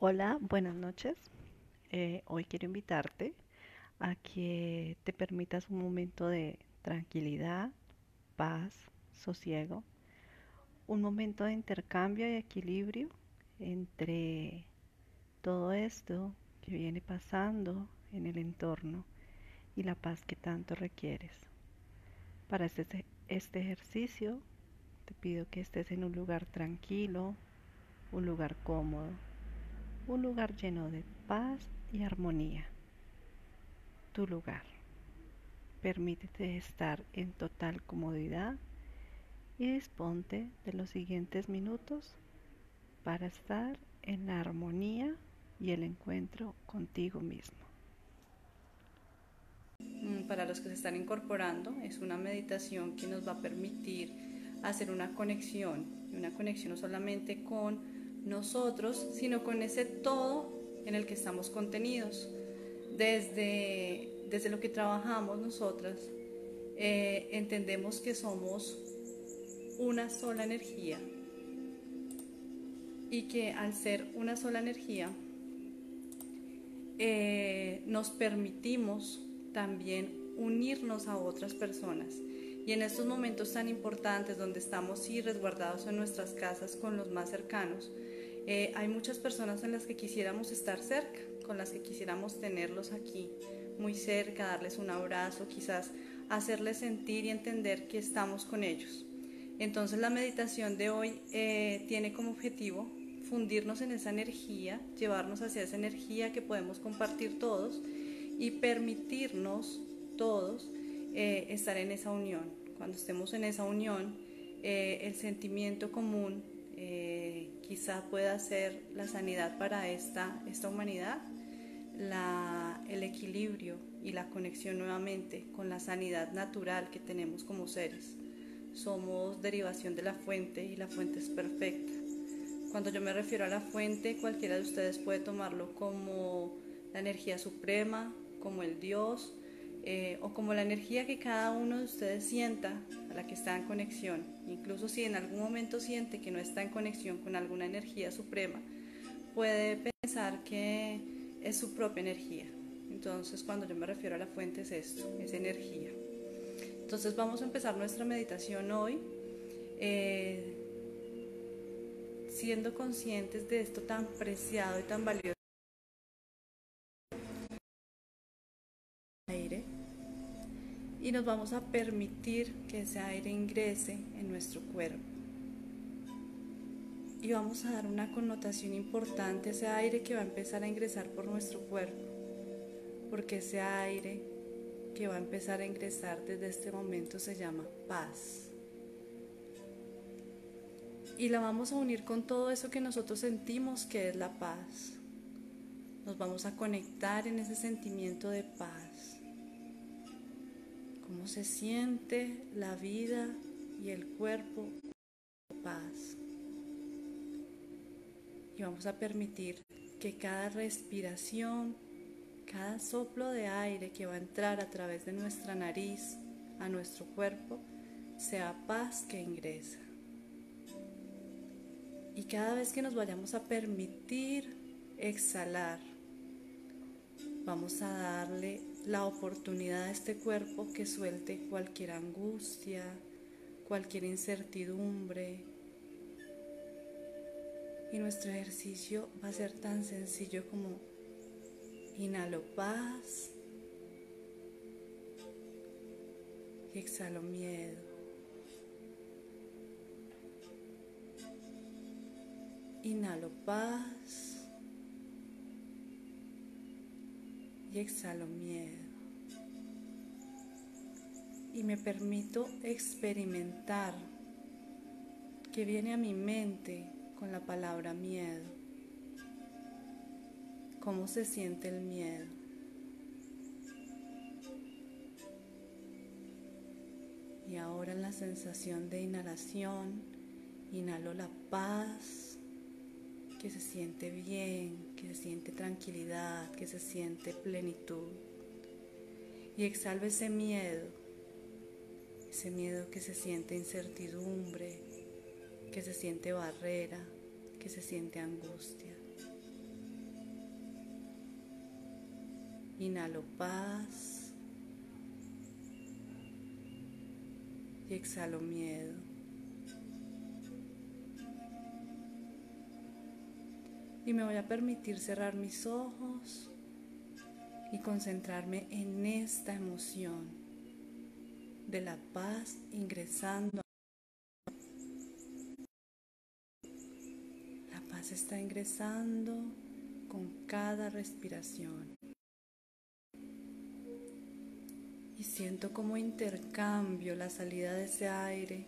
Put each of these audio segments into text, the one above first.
Hola, buenas noches. Eh, hoy quiero invitarte a que te permitas un momento de tranquilidad, paz, sosiego, un momento de intercambio y equilibrio entre todo esto que viene pasando en el entorno y la paz que tanto requieres. Para este, este ejercicio te pido que estés en un lugar tranquilo, un lugar cómodo un lugar lleno de paz y armonía. Tu lugar. Permítete estar en total comodidad y disponte de los siguientes minutos para estar en la armonía y el encuentro contigo mismo. Mm, para los que se están incorporando, es una meditación que nos va a permitir hacer una conexión, una conexión no solamente con nosotros, sino con ese todo en el que estamos contenidos. Desde, desde lo que trabajamos nosotras, eh, entendemos que somos una sola energía y que al ser una sola energía, eh, nos permitimos también unirnos a otras personas. Y en estos momentos tan importantes donde estamos sí resguardados en nuestras casas con los más cercanos, eh, hay muchas personas en las que quisiéramos estar cerca, con las que quisiéramos tenerlos aquí, muy cerca, darles un abrazo, quizás hacerles sentir y entender que estamos con ellos. Entonces la meditación de hoy eh, tiene como objetivo fundirnos en esa energía, llevarnos hacia esa energía que podemos compartir todos y permitirnos todos eh, estar en esa unión. Cuando estemos en esa unión, el sentimiento común quizá pueda ser la sanidad para esta, esta humanidad, el equilibrio y la conexión nuevamente con la sanidad natural que tenemos como seres. Somos derivación de la fuente y la fuente es perfecta. Cuando yo me refiero a la fuente, cualquiera de ustedes puede tomarlo como la energía suprema, como el Dios, eh, o como la energía que cada uno de ustedes sienta a la que está en conexión. Incluso si en algún momento siente que no está en conexión con alguna energía suprema, puede pensar que es su propia energía. Entonces cuando yo me refiero a la fuente es esto, es energía. Entonces vamos a empezar nuestra meditación hoy. Eh, siendo conscientes de esto tan preciado y tan valioso y nos vamos a permitir que ese aire ingrese en nuestro cuerpo. Y vamos a dar una connotación importante a ese aire que va a empezar a ingresar por nuestro cuerpo, porque ese aire que va a empezar a ingresar desde este momento se llama paz. Y la vamos a unir con todo eso que nosotros sentimos que es la paz. Nos vamos a conectar en ese sentimiento de paz se siente la vida y el cuerpo paz. Y vamos a permitir que cada respiración, cada soplo de aire que va a entrar a través de nuestra nariz a nuestro cuerpo, sea paz que ingresa. Y cada vez que nos vayamos a permitir exhalar, vamos a darle la oportunidad a este cuerpo que suelte cualquier angustia, cualquier incertidumbre. Y nuestro ejercicio va a ser tan sencillo como inhalo paz y exhalo miedo. Inhalo paz y exhalo miedo. Y me permito experimentar que viene a mi mente con la palabra miedo. ¿Cómo se siente el miedo? Y ahora en la sensación de inhalación, inhalo la paz que se siente bien, que se siente tranquilidad, que se siente plenitud. Y exhalva ese miedo, ese miedo que se siente incertidumbre, que se siente barrera, que se siente angustia. Inhalo paz y exhalo miedo. Y me voy a permitir cerrar mis ojos y concentrarme en esta emoción de la paz ingresando. La paz está ingresando con cada respiración. Y siento como intercambio la salida de ese aire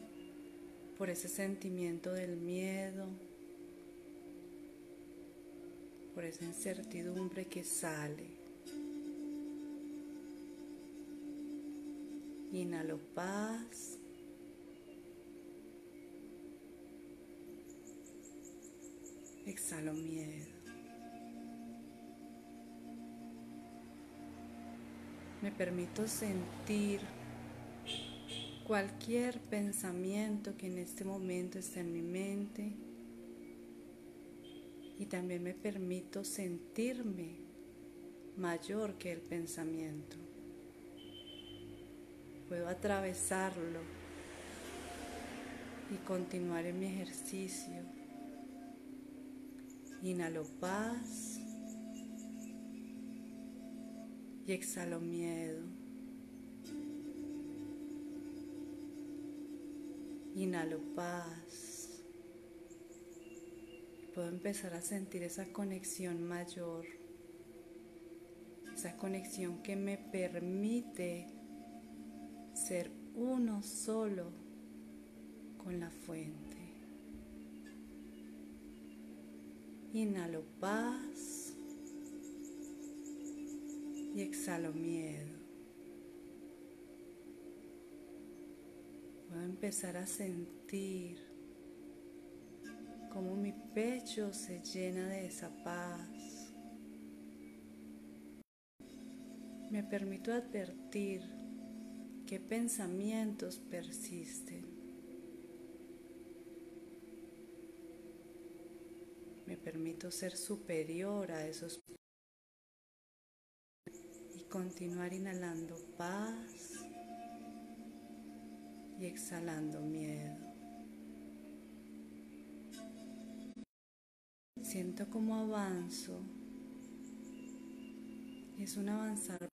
por ese sentimiento del miedo, por esa incertidumbre que sale. Inhalo paz. Exhalo miedo. Me permito sentir cualquier pensamiento que en este momento esté en mi mente y también me permito sentirme mayor que el pensamiento puedo atravesarlo y continuar en mi ejercicio. Inhalo paz y exhalo miedo. Inhalo paz. Puedo empezar a sentir esa conexión mayor, esa conexión que me permite ser uno solo con la fuente. Inhalo paz y exhalo miedo. Puedo empezar a sentir cómo mi pecho se llena de esa paz. Me permito advertir ¿Qué pensamientos persisten? Me permito ser superior a esos y continuar inhalando paz y exhalando miedo. Siento como avanzo. Es un avanzar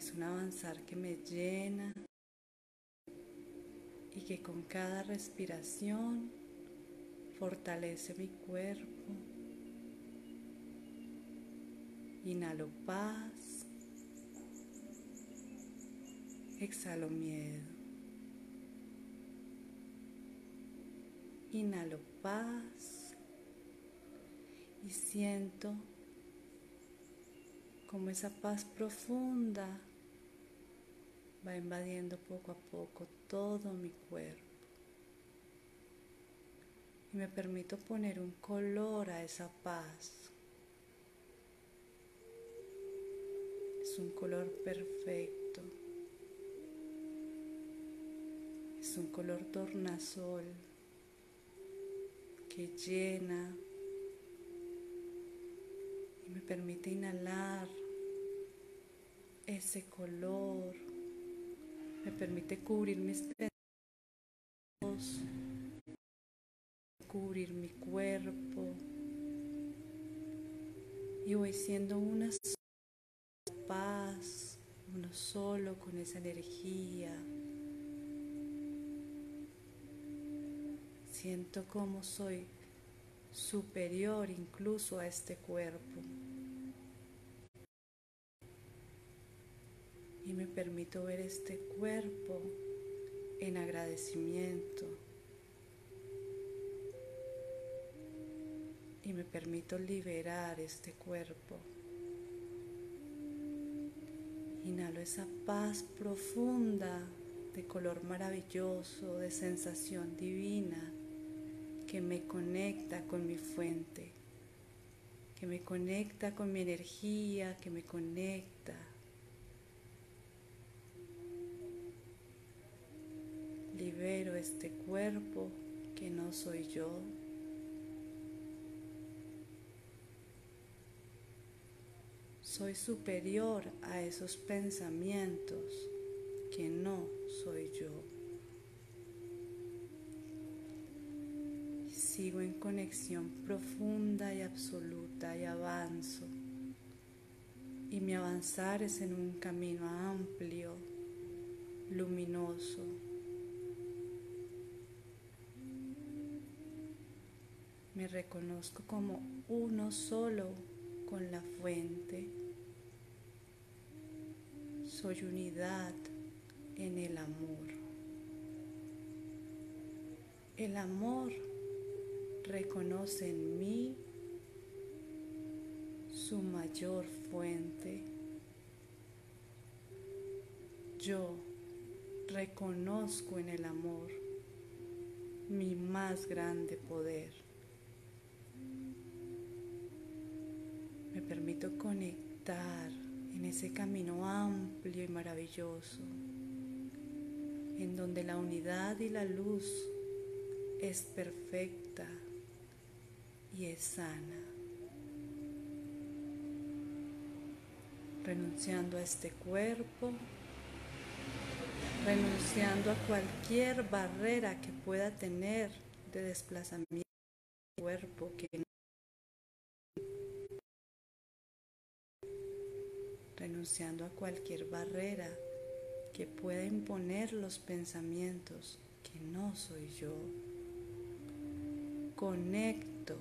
es un avanzar que me llena y que con cada respiración fortalece mi cuerpo. Inhalo paz, exhalo miedo. Inhalo paz y siento como esa paz profunda va invadiendo poco a poco todo mi cuerpo. Y me permito poner un color a esa paz. Es un color perfecto. Es un color tornasol que llena y me permite inhalar ese color me permite cubrir mis pedos, cubrir mi cuerpo y voy siendo una paz, uno solo con esa energía. Siento como soy superior incluso a este cuerpo. y me permito ver este cuerpo en agradecimiento y me permito liberar este cuerpo. Inhalo esa paz profunda de color maravilloso, de sensación divina que me conecta con mi fuente, que me conecta con mi energía, que me conecta libero este cuerpo que no soy yo. soy superior a esos pensamientos que no soy yo. Sigo en conexión profunda y absoluta y avanzo. Y mi avanzar es en un camino amplio, luminoso. Me reconozco como uno solo con la fuente. Soy unidad en el amor. El amor reconoce en mí su mayor fuente. Yo reconozco en el amor mi más grande poder. Me permito conectar en ese camino amplio y maravilloso en donde la unidad y la luz es perfecta y es sana. Renunciando a este cuerpo, renunciando a cualquier barrera que pueda tener de desplazamiento del cuerpo que renunciando a cualquier barrera que pueda imponer los pensamientos que no soy yo. Conecto.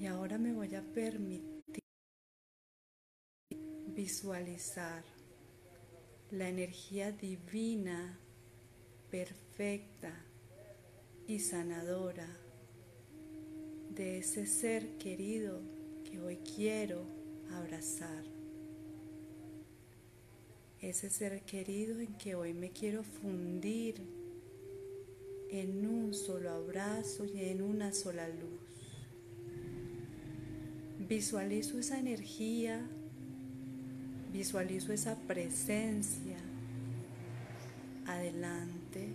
Y ahora me voy a permitir visualizar la energía divina, perfecta y sanadora de ese ser querido que hoy quiero abrazar. Ese ser querido en que hoy me quiero fundir en un solo abrazo y en una sola luz. Visualizo esa energía, visualizo esa presencia adelante,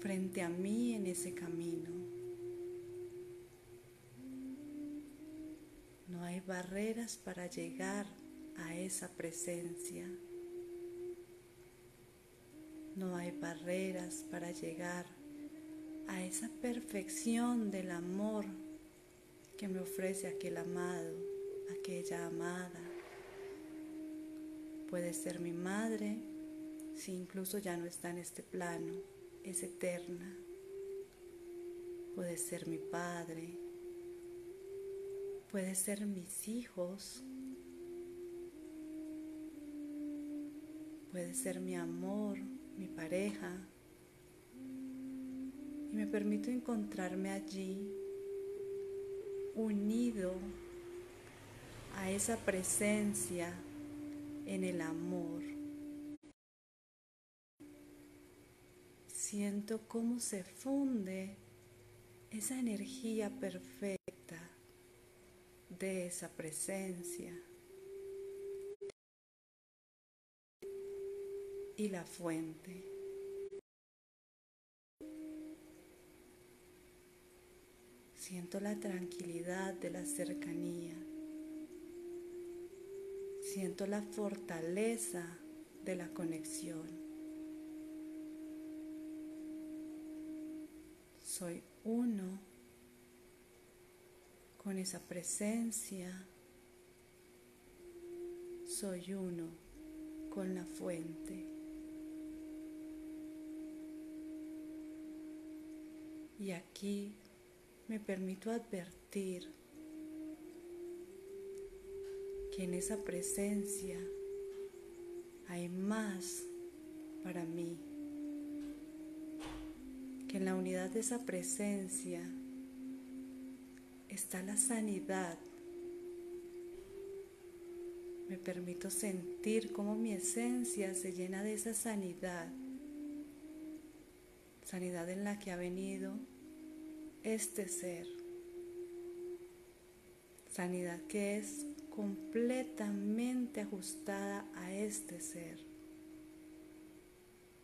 frente a mí en ese camino. No hay barreras para llegar a esa presencia. No hay barreras para llegar a esa perfección del amor que me ofrece aquel amado, aquella amada. Puede ser mi madre, si incluso ya no está en este plano, es eterna. Puede ser mi padre, puede ser mis hijos, puede ser mi amor, mi pareja. Y me permito encontrarme allí unido a esa presencia en el amor. Siento cómo se funde esa energía perfecta de esa presencia y la fuente. Siento la tranquilidad de la cercanía. Siento la fortaleza de la conexión. Soy uno con esa presencia. Soy uno con la fuente. Y aquí me permito advertir que en esa presencia hay más para mí, que en la unidad de esa presencia está la sanidad. Me permito sentir cómo mi esencia se llena de esa sanidad. Sanidad en la que ha venido este ser. Sanidad que es completamente ajustada a este ser.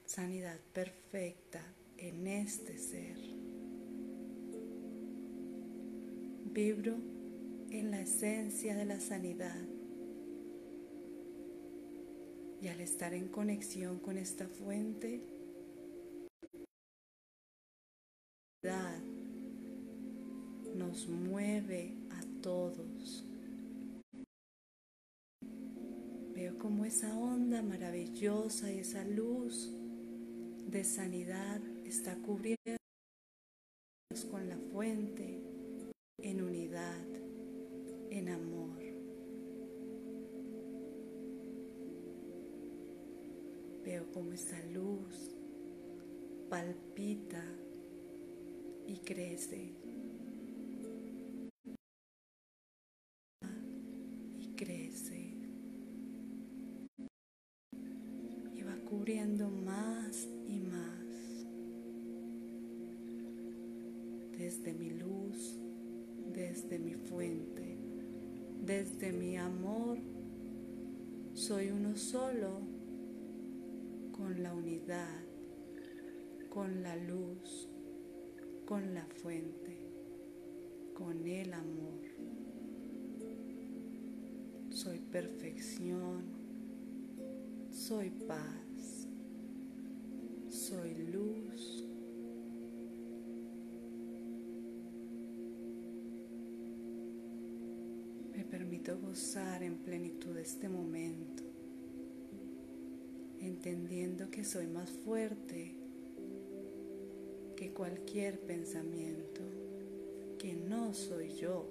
Sanidad perfecta en este ser. Vibro en la esencia de la sanidad. Y al estar en conexión con esta fuente, nos mueve a todos. Veo como esa onda maravillosa y esa luz de sanidad está cubriendo con la fuente en unidad, en amor. Veo como esa luz palpita y crece. Desde mi fuente, desde mi amor, soy uno solo con la unidad, con la luz con la fuente, con el amor. Soy perfección, soy paz, soy luz. Gozar en plenitud este momento, entendiendo que soy más fuerte que cualquier pensamiento que no soy yo,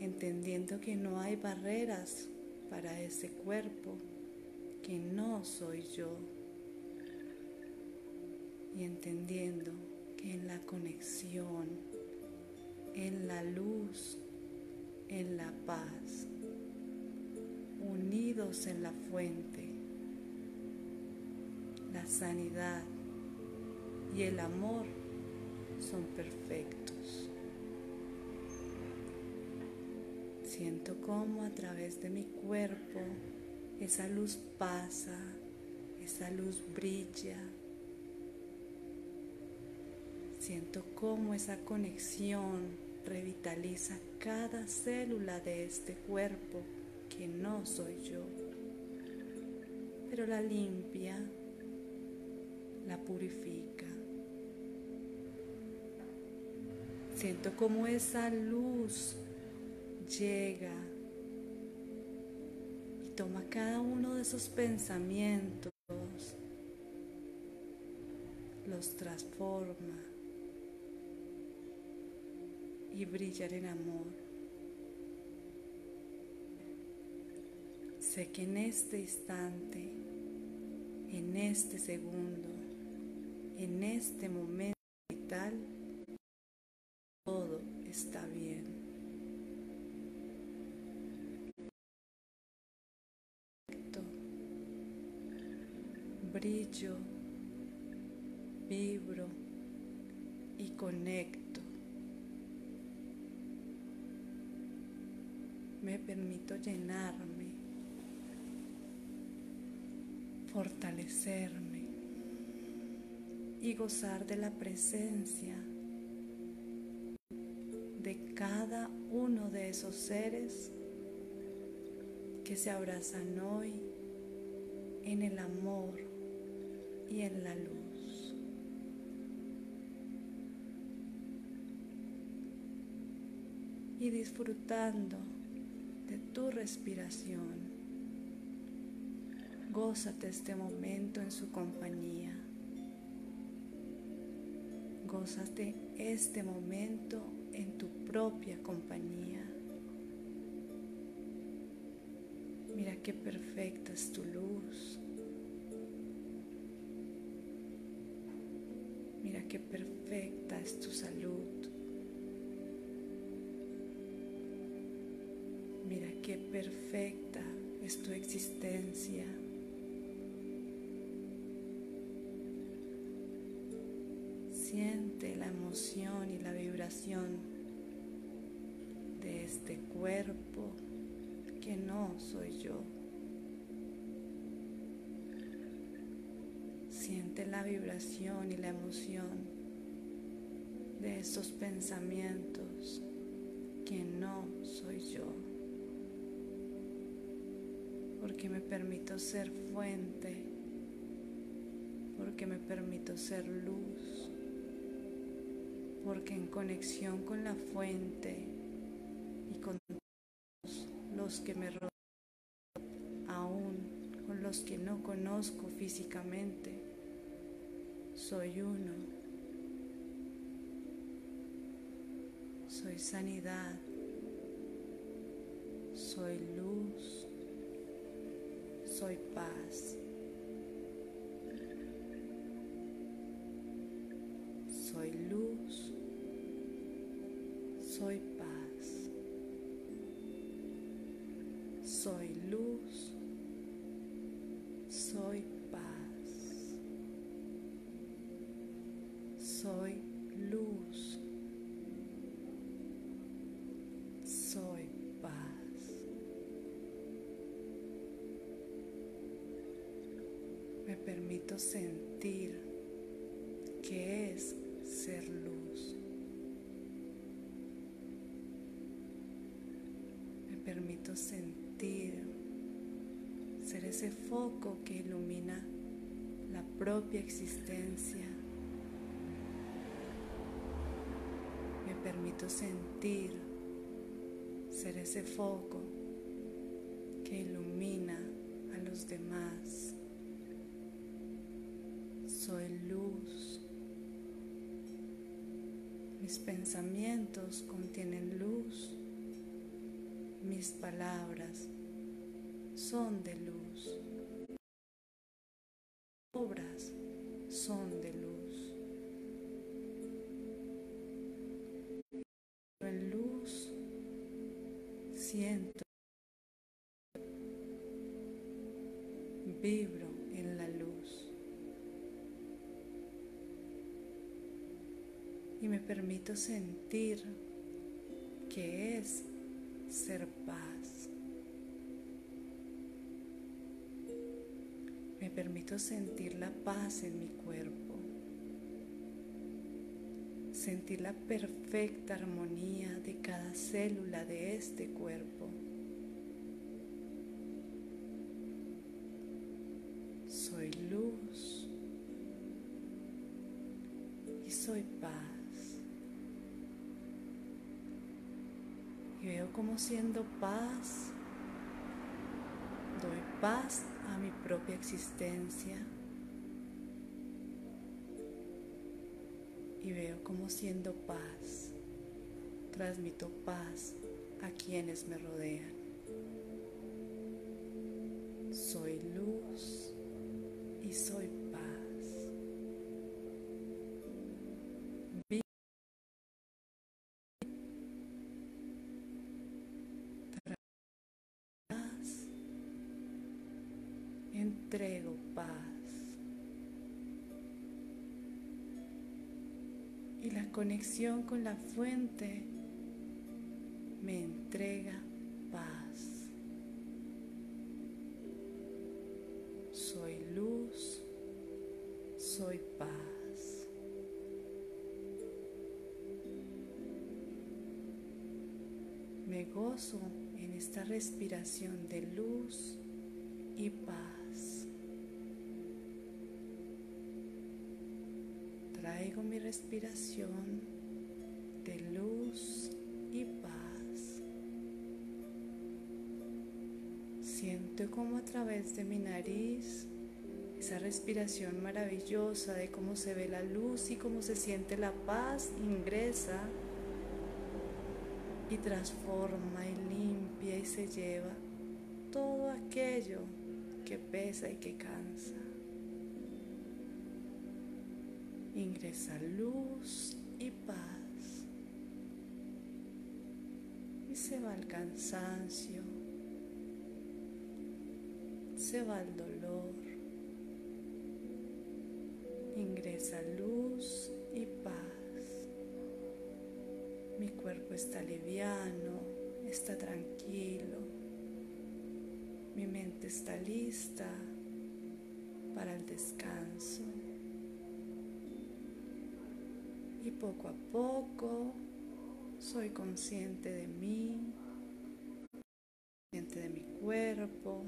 entendiendo que no hay barreras para ese cuerpo que no soy yo y entendiendo que en la conexión, en la luz, en la paz, unidos en la fuente, la sanidad y el amor son perfectos. Siento como a través de mi cuerpo esa luz pasa, esa luz brilla. Siento cómo esa conexión revitaliza cada célula de este cuerpo que no soy yo, pero la limpia la purifica. Siento como esa luz llega y toma cada uno de esos pensamientos, los transforma y brillar en amor. Sé que en este instante, en este segundo, en este momento vital todo está bien. Brillo, vibro y conecto. Me permito llenarme, fortalecerme y gozar de la presencia de cada uno de esos seres que se abrazan hoy en el amor y en la luz. Y disfrutando tu respiración, gózate este momento en su compañía. Gózate este momento en tu propia compañía. Mira qué perfecta es tu luz. Mira qué perfecta es tu salud. Perfecta es tu existencia. Siente la emoción y la vibración de este cuerpo que no soy yo. Siente la vibración y la emoción de estos pensamientos que no soy yo, porque me permito ser fuente, porque me permito ser luz, porque en conexión con la fuente y con los que me rodean, aún con los que no conozco físicamente, soy uno. soy sanidad, soy luz, soy paz. Soy luz, soy paz. Soy luz, soy paz. Sentir que es ser luz. Me permito sentir ser ese foco que ilumina la propia existencia. Me permito sentir ser ese foco que ilumina a los demás Mis pensamientos contienen luz. Mis palabras son de luz. Sentir que es ser paz. Me permito sentir la paz en mi cuerpo, sentir la perfecta armonía de cada célula de este cuerpo. Como siendo paz, doy paz a mi propia existencia. Y veo como siendo paz, transmito paz a quienes me rodean. Soy luz y soy entrego paz. Y la conexión con la fuente me entrega paz. Soy luz, soy paz. Me gozo en esta respiración de luz y paz. Mi respiración de luz y paz. Siento como a través de mi nariz esa respiración maravillosa de cómo se ve la luz y cómo se siente la paz ingresa y transforma y limpia y se lleva todo aquello que pesa y que cansa. Ingresa luz y paz. Y se va el cansancio, se va el dolor. Ingresa luz y paz. Mi cuerpo está liviano, está tranquilo. Mi mente está lista para el descanso. Poco a poco soy consciente de mí, consciente de mi cuerpo,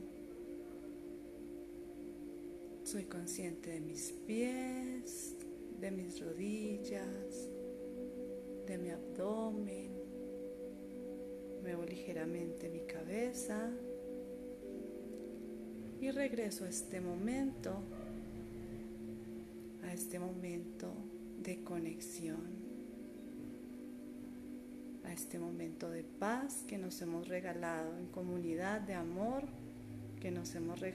soy consciente de mis pies, de mis rodillas, de mi abdomen. Muevo ligeramente mi cabeza y regreso a este momento, a este momento de conexión, a este momento de paz que nos hemos regalado en comunidad, de amor que nos hemos regalado